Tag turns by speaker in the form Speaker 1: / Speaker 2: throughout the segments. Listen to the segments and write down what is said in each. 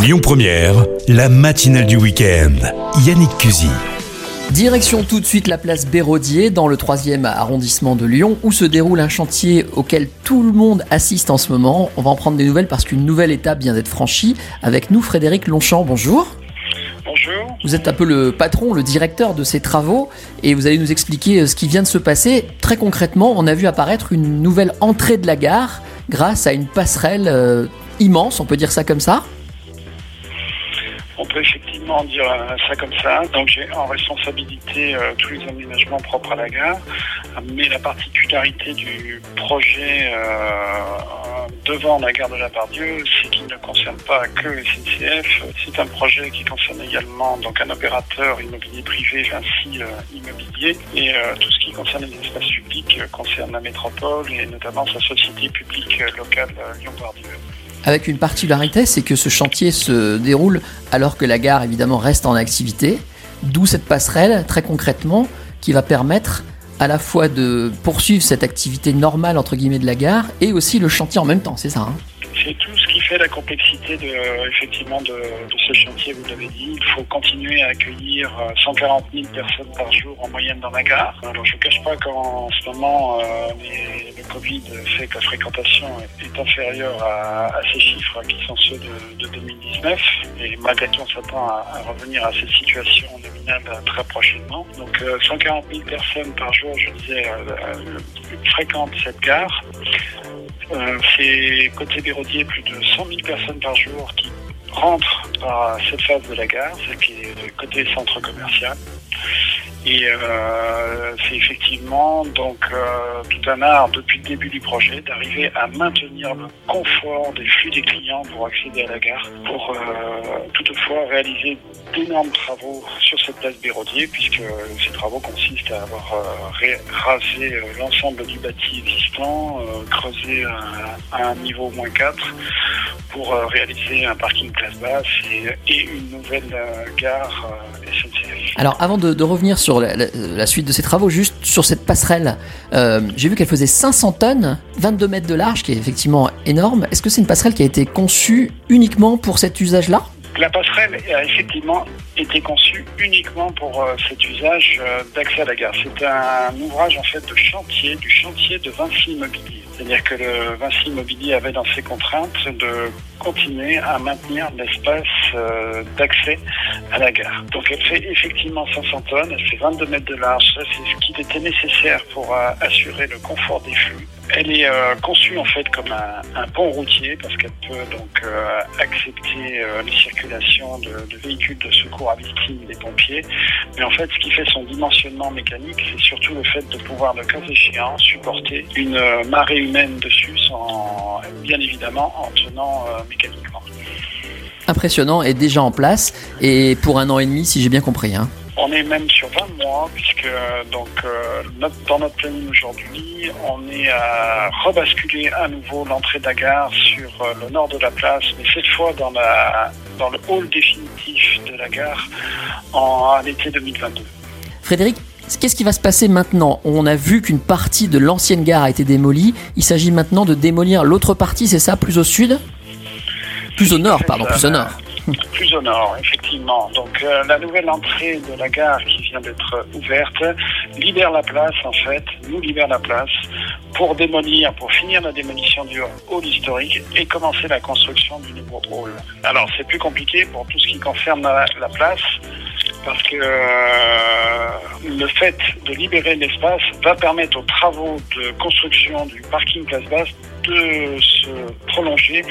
Speaker 1: Lyon Première, la matinale du week-end. Yannick Cusy.
Speaker 2: Direction tout de suite la place Béraudier dans le 3e arrondissement de Lyon où se déroule un chantier auquel tout le monde assiste en ce moment. On va en prendre des nouvelles parce qu'une nouvelle étape vient d'être franchie. Avec nous Frédéric Longchamp, bonjour.
Speaker 3: Bonjour.
Speaker 2: Vous êtes un peu le patron, le directeur de ces travaux et vous allez nous expliquer euh, ce qui vient de se passer. Très concrètement, on a vu apparaître une nouvelle entrée de la gare grâce à une passerelle euh, immense, on peut dire ça comme ça
Speaker 3: peut effectivement dire euh, ça comme ça. Donc j'ai en responsabilité euh, tous les aménagements propres à la gare. Mais la particularité du projet euh, devant la gare de la Bardieu, c'est qu'il ne concerne pas que SNCF. C'est un projet qui concerne également donc un opérateur immobilier privé, ainsi immobilier. Et euh, tout ce qui concerne les espaces publics euh, concerne la métropole et notamment sa société publique euh, locale euh, Lyon-Bardieu.
Speaker 2: Avec une particularité, c'est que ce chantier se déroule alors que la gare évidemment reste en activité. D'où cette passerelle, très concrètement, qui va permettre à la fois de poursuivre cette activité normale entre guillemets de la gare et aussi le chantier en même temps, c'est ça hein?
Speaker 3: La complexité de, effectivement de, ce chantier, vous l'avez dit. Il faut continuer à accueillir euh, 140 000 personnes par jour en moyenne dans la gare. Alors je ne cache pas qu'en ce moment, euh, le Covid fait que la fréquentation est inférieure à, ces chiffres qui sont ceux de, de 2019. Et malgré tout, on s'attend à, revenir à cette situation nominale euh, très prochainement. Donc euh, 140 000 personnes par jour, je disais, euh, euh, fréquentent cette gare. Euh, c'est côté Béraudier plus de 100 000 personnes par jour qui rentrent par cette phase de la gare, celle qui est côté centre commercial. Et euh, c'est effectivement donc euh, tout un art depuis le début du projet d'arriver à maintenir le confort des flux des clients pour accéder à la gare, pour euh, toutefois réaliser d'énormes travaux sur cette place Béraudier, puisque ces travaux consistent à avoir rasé l'ensemble du bâti existant, creusé à un niveau moins 4 pour euh, réaliser un parking place basse et, une nouvelle euh, gare euh, SNCF.
Speaker 2: Alors avant de, revenir sur la, la- suite de ces travaux, juste sur cette passerelle, j'ai vu qu'elle faisait 500 tonnes, 22 mètres de large, qui est effectivement énorme. Est-ce que c'est une passerelle qui a été conçue uniquement pour cet usage-là?
Speaker 3: La passerelle a effectivement été conçue uniquement pour euh, cet usage euh, d'accès à la gare. C'est un ouvrage en fait de chantier, du chantier de Vinci Immobilier. C'est-à-dire que le Vinci Immobilier avait dans ses contraintes de continuer à maintenir l'espace euh, d'accès à la gare. Donc elle fait effectivement 500 tonnes, elle fait 22 mètres de large, ça c'est ce qui était nécessaire pour assurer le confort des flux. Elle est conçue en fait comme un, un pont routier parce qu'elle peut donc accepter les circulations de, de véhicules de secours à victimes des pompiers. Mais en fait, ce qui fait son dimensionnement mécanique, c'est surtout le fait de pouvoir, le cas échéant, supporter une euh, marée humaine dessus, sans, bien évidemment en tenant euh, mécaniquement.
Speaker 2: Impressionnant et déjà en place, et pour un an et demi, si j'ai bien compris. Hein.
Speaker 3: On est même sur 20 mois, puisque euh, donc euh, notre- dans notre planning aujourd'hui, on est à rebasculer à nouveau l'entrée de la gare sur euh, le nord de la place, mais cette fois dans, la, dans le hall définitif de la gare en à l'été 2022.
Speaker 2: Frédéric, qu'est-ce qui va se passer maintenant? On a vu qu'une partie de l'ancienne gare a été démolie. Il s'agit maintenant de démolir l'autre partie, c'est ça, plus au sud? Plus au nord, pardon, plus au nord.
Speaker 3: Plus au nord, effectivement. Donc euh, la nouvelle entrée de la gare qui vient d'être ouverte libère la place, en fait, nous libère la place pour démolir, pour finir la démolition du hall historique et commencer la construction du nouveau hall. Alors c'est plus compliqué pour tout ce qui concerne la, la place parce que euh, le fait de libérer l'espace va permettre aux travaux de construction du parking place basse de se prolonger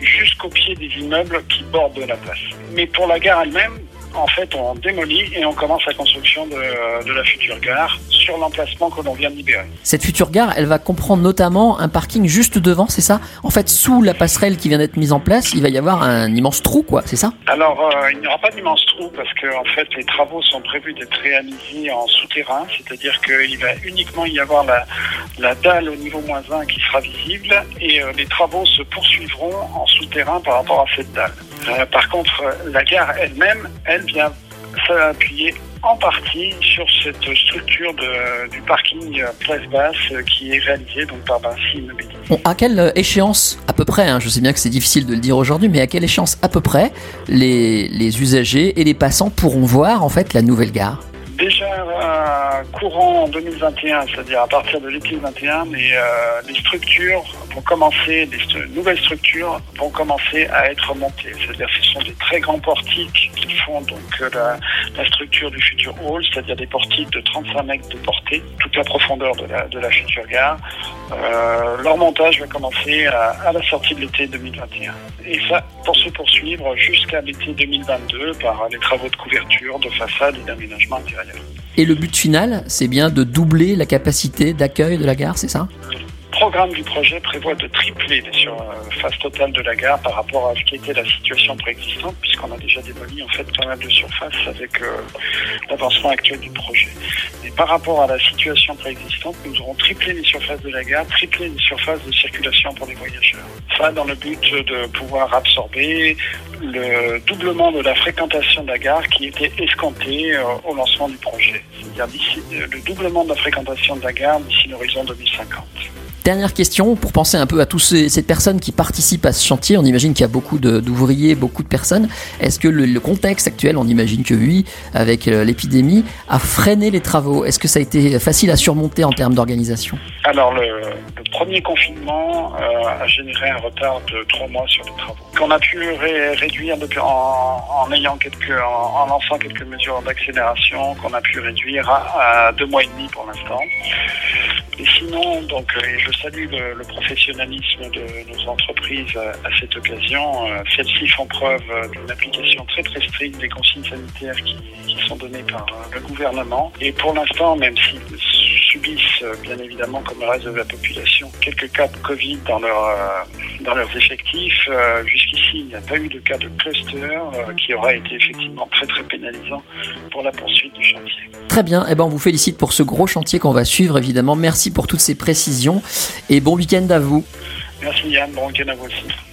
Speaker 3: jusqu'au pied des immeubles qui bordent la place. Mais pour la gare elle-même, en fait, on démolit et on commence la construction de, de la future gare sur l'emplacement que l'on vient de libérer.
Speaker 2: Cette future gare, elle va comprendre notamment un parking juste devant, c'est ça? En fait, sous la passerelle qui vient d'être mise en place, il va y avoir un immense trou, quoi, c'est ça?
Speaker 3: Alors, euh, il n'y aura pas d'immense trou parce que, en fait, les travaux sont prévus d'être réalisés en souterrain, c'est-à-dire qu'il va uniquement y avoir la, la dalle au niveau moins 1 qui sera visible et euh, les travaux se poursuivront en souterrain par rapport à cette dalle. Euh, par contre, euh, la gare elle-même, elle vient s'appuyer en partie sur cette structure de, du parking Place Basse qui est réalisée donc par Vinci Immobilier.
Speaker 2: Bon, à quelle échéance, à peu près, hein, je sais bien que c'est difficile de le dire aujourd'hui, mais à quelle échéance à peu près les, les usagers et les passants pourront voir en fait la nouvelle gare?
Speaker 3: Déjà euh, courant en 2021, c'est-à-dire à partir de l'été 21, mais euh, les structures vont commencer, les nouvelles structures vont commencer à être montées. C'est-à-dire ce sont des très grands portiques qui font donc euh, la, structure du futur hall, c'est-à-dire des portiques de 35 mètres de portée, toute la profondeur de la, future gare. Euh, leur montage va commencer à, à la sortie de l'été 2021. Et ça pour se poursuivre jusqu'à l'été 2022 par les travaux de couverture, de façade et d'aménagement intérieur.
Speaker 2: Et le but final, c'est bien de doubler la capacité d'accueil de la gare, c'est ça?
Speaker 3: Programme du projet prévoit de tripler les surfaces totales de la gare par rapport à ce qui était la situation préexistante, puisqu'on a déjà démoli en fait pas mal de surfaces avec euh, l'avancement actuel du projet. Et par rapport à la situation préexistante, nous aurons triplé les surfaces de la gare, triplé les surfaces de circulation pour les voyageurs. Ça dans le but de pouvoir absorber le doublement de la fréquentation de la gare qui était escompté euh, au lancement du projet. C'est-à-dire le doublement de la fréquentation de la gare d'ici l'horizon 2050.
Speaker 2: Dernière question, pour penser un peu à toutes ces, personnes qui participent à ce chantier, on imagine qu'il y a beaucoup d'ouvriers, beaucoup de personnes. Est-ce que le, contexte actuel, on imagine que oui, avec euh, l'épidémie, a freiné les travaux? Est-ce que ça a été facile à surmonter en termes d'organisation?
Speaker 3: Alors, le, premier confinement euh, a généré un retard de trois mois sur les travaux, qu'on a pu ré réduire en, ayant quelques, en, lançant quelques mesures d'accélération, qu'on a pu réduire à, à deux mois et demi pour l'instant. Et sinon, donc, euh, je salue le, professionnalisme de nos entreprises à, cette occasion. Euh, celles-ci font preuve d'une application très très stricte des consignes sanitaires qui, sont données par euh, le gouvernement. Et pour l'instant, même s'ils subissent bien évidemment comme le reste de la population quelques cas de Covid dans, dans leurs effectifs, jusqu'ici il n'y a pas eu de cas de cluster qui aura été effectivement très très pénalisant pour la poursuite du chantier.
Speaker 2: Très bien, eh ben, on vous félicite pour ce gros chantier qu'on va suivre évidemment. Merci pour toutes ces précisions et bon week-end à vous.
Speaker 3: Merci Yann, bon week-end à vous aussi.